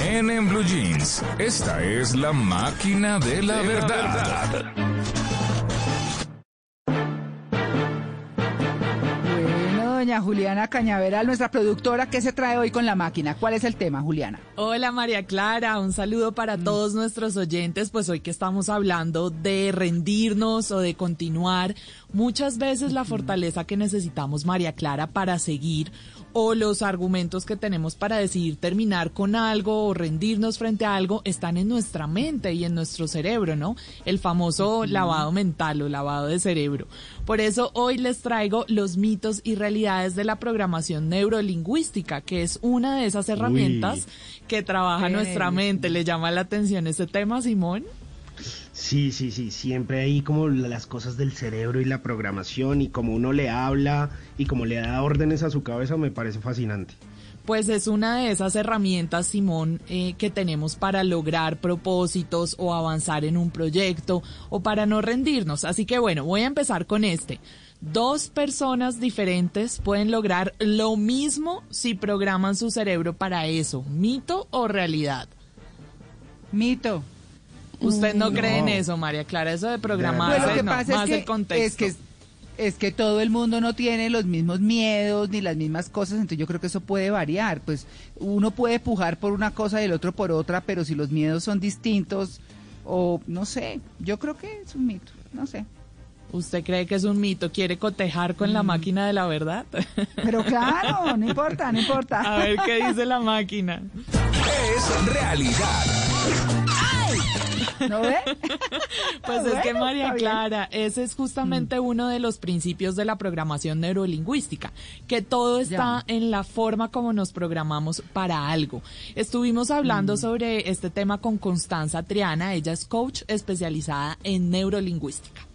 En, en Blue Jeans, esta es la máquina de la verdad. Doña Juliana Cañaveral, nuestra productora, ¿qué se trae hoy con la máquina? ¿Cuál es el tema, Juliana? Hola María Clara, un saludo para todos nuestros oyentes, pues hoy que estamos hablando de rendirnos o de continuar, muchas veces la fortaleza que necesitamos María Clara para seguir o los argumentos que tenemos para decidir terminar con algo o rendirnos frente a algo están en nuestra mente y en nuestro cerebro, ¿no? El famoso lavado mental o lavado de cerebro. Por eso hoy les traigo los mitos y realidades de la programación neurolingüística, que es una de esas herramientas que trabaja nuestra mente. ¿Le llama la atención ese tema, Simón? Sí, sí, sí, siempre hay como las cosas del cerebro y la programación y como uno le habla y como le da órdenes a su cabeza me parece fascinante. Pues es una de esas herramientas, Simón, eh, que tenemos para lograr propósitos o avanzar en un proyecto o para no rendirnos. Así que bueno, voy a empezar con este. Dos personas diferentes pueden lograr lo mismo si programan su cerebro para eso. ¿Mito o realidad? Mito. ¿Usted no, cree en eso, María Clara? Eso de programar, Pues que no, más es que, el contexto. es que es que todo el mundo no tiene los mismos miedos ni las mismas cosas, entonces yo creo que eso puede variar. Pues uno puede pujar por una cosa y el otro por otra, pero si los miedos son distintos o no sé, yo creo que es un mito, no sé. ¿Usted cree que es un mito? ¿Quiere cotejar con Mm. la máquina de la verdad? Pero claro, no importa, no importa. A ver qué dice la máquina. Es realidad. ¿No ve? Pues es que María. Clara, ese es justamente uno de los principios de la programación neurolingüística, que todo está en la forma como nos programamos para algo. Estuvimos hablando sobre este tema con Constanza Triana, ella es coach especializada en neurolingüística.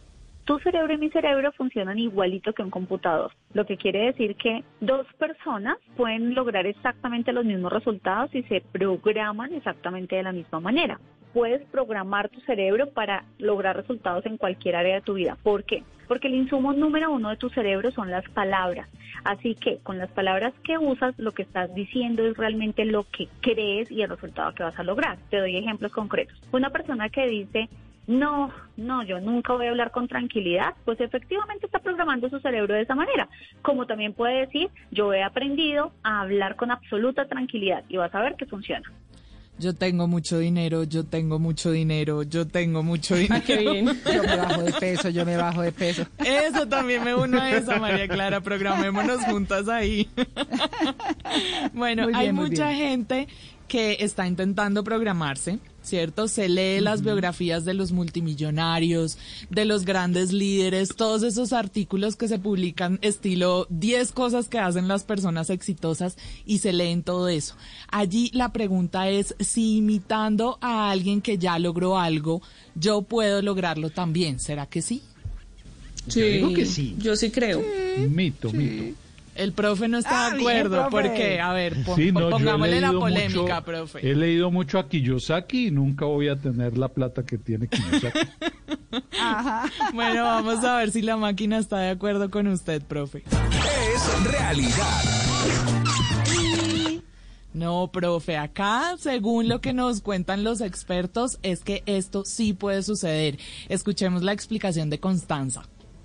Tu cerebro y mi cerebro funcionan igualito que un computador, lo que quiere decir que dos personas pueden lograr exactamente los mismos resultados y se programan exactamente de la misma manera. Puedes programar tu cerebro para lograr resultados en cualquier área de tu vida. ¿Por qué? Porque el insumo número uno de tu cerebro son las palabras. Así que con las palabras que usas, lo que estás diciendo es realmente lo que crees y el resultado que vas a lograr. Te doy ejemplos concretos. Una persona que dice, no, no, yo nunca voy a hablar con tranquilidad, pues efectivamente está programando su cerebro de esa manera. Como también puede decir, yo he aprendido a hablar con absoluta tranquilidad y vas a ver que funciona. Yo tengo mucho dinero, yo tengo mucho dinero, yo tengo mucho dinero. Yo me bajo de peso, yo me bajo de peso. Eso también me uno a esa, María Clara. Programémonos juntas ahí. bueno, hay bien, mucha bien. gente que está intentando programarse, ¿cierto? Se lee las biografías de los multimillonarios, de los grandes líderes, todos esos artículos que se publican estilo 10 cosas que hacen las personas exitosas y se leen todo eso. Allí la pregunta es si imitando a alguien que ya logró algo, yo puedo lograrlo también. ¿Será que sí? Yo digo que sí. Yo sí creo. Mito, mito. El profe no está Ah, de bien, acuerdo. profe. ¿Por qué? A ver, po- Sí, no, yo he pongámosle la polémica, mucho- profe. He leído mucho a Kiyosaki y nunca voy a tener la plata que tiene Kiyosaki. Ajá. Bueno, vamos a ver si la máquina está de acuerdo con usted, profe. Es realidad. No, profe, acá, según lo que nos cuentan los expertos, es que esto sí puede suceder. Escuchemos la explicación de Constanza.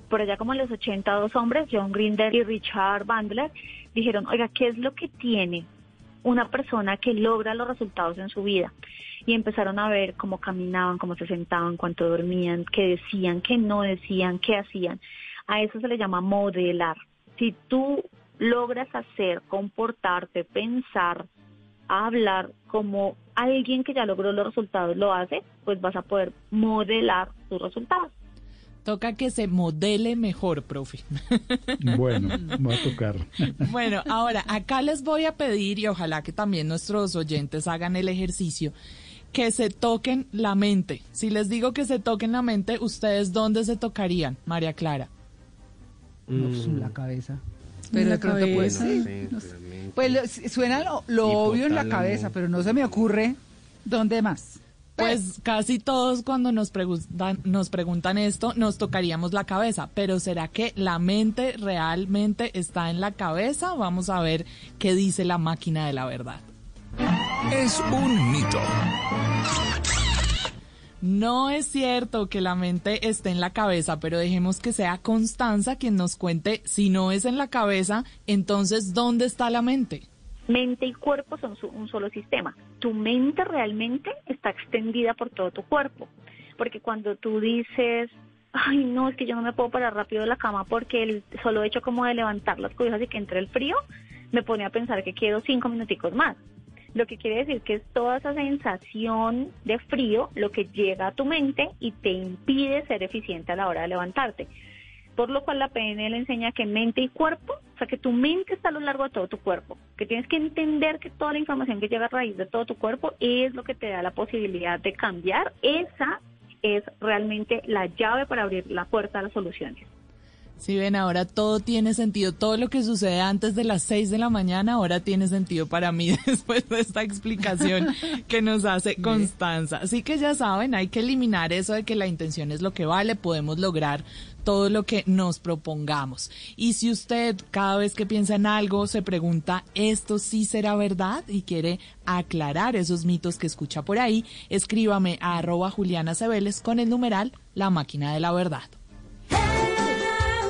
Por allá como en los 82 hombres, John Grinder y Richard Bandler, dijeron, oiga, ¿qué es lo que tiene una persona que logra los resultados en su vida? Y empezaron a ver cómo caminaban, cómo se sentaban, cuánto dormían, qué decían, qué no decían, qué hacían. A eso se le llama modelar. Si tú logras hacer, comportarte, pensar, hablar como alguien que ya logró los resultados lo hace, pues vas a poder modelar tus resultados. Toca que se modele mejor, profe. Bueno, va a tocar. Bueno, ahora acá les voy a pedir, y ojalá que también nuestros oyentes hagan el ejercicio, que se toquen la mente. Si les digo que se toquen la mente, ¿ustedes dónde se tocarían, María Clara? No, en la cabeza. Pero la de pronto pues sí, No sé. Pues suena lo, lo obvio en la cabeza, pero no se me ocurre dónde más. Pues casi todos cuando nos preguntan, nos preguntan esto, nos tocaríamos la cabeza, pero ¿será que la mente realmente está en la cabeza? Vamos a ver qué dice la máquina de la verdad. Es un mito. No es cierto que la mente esté en la cabeza, pero dejemos que sea Constanza quien nos cuente si no es en la cabeza, entonces ¿dónde está la mente? Mente y cuerpo son su- un solo sistema. Tu mente realmente está extendida por todo tu cuerpo. Porque cuando tú dices, ay, no, es que yo no me puedo parar rápido de la cama porque el solo hecho como de levantar las cobijas y que entre el frío, me pone a pensar que quiero cinco minuticos más. Lo que quiere decir que es toda esa sensación de frío lo que llega a tu mente y te impide ser eficiente a la hora de levantarte por lo cual la PNL enseña que mente y cuerpo, o sea, que tu mente está a lo largo de todo tu cuerpo, que tienes que entender que toda la información que llega a raíz de todo tu cuerpo es lo que te da la posibilidad de cambiar. Esa es realmente la llave para abrir la puerta a las soluciones. Si ven, ahora todo tiene sentido. Todo lo que sucede antes de las 6 de la mañana ahora tiene sentido para mí después de esta explicación que nos hace Constanza. Así que ya saben, hay que eliminar eso de que la intención es lo que vale. Podemos lograr todo lo que nos propongamos. Y si usted cada vez que piensa en algo se pregunta, ¿esto sí será verdad? Y quiere aclarar esos mitos que escucha por ahí, escríbame a arroba Juliana Cebeles con el numeral La Máquina de la Verdad.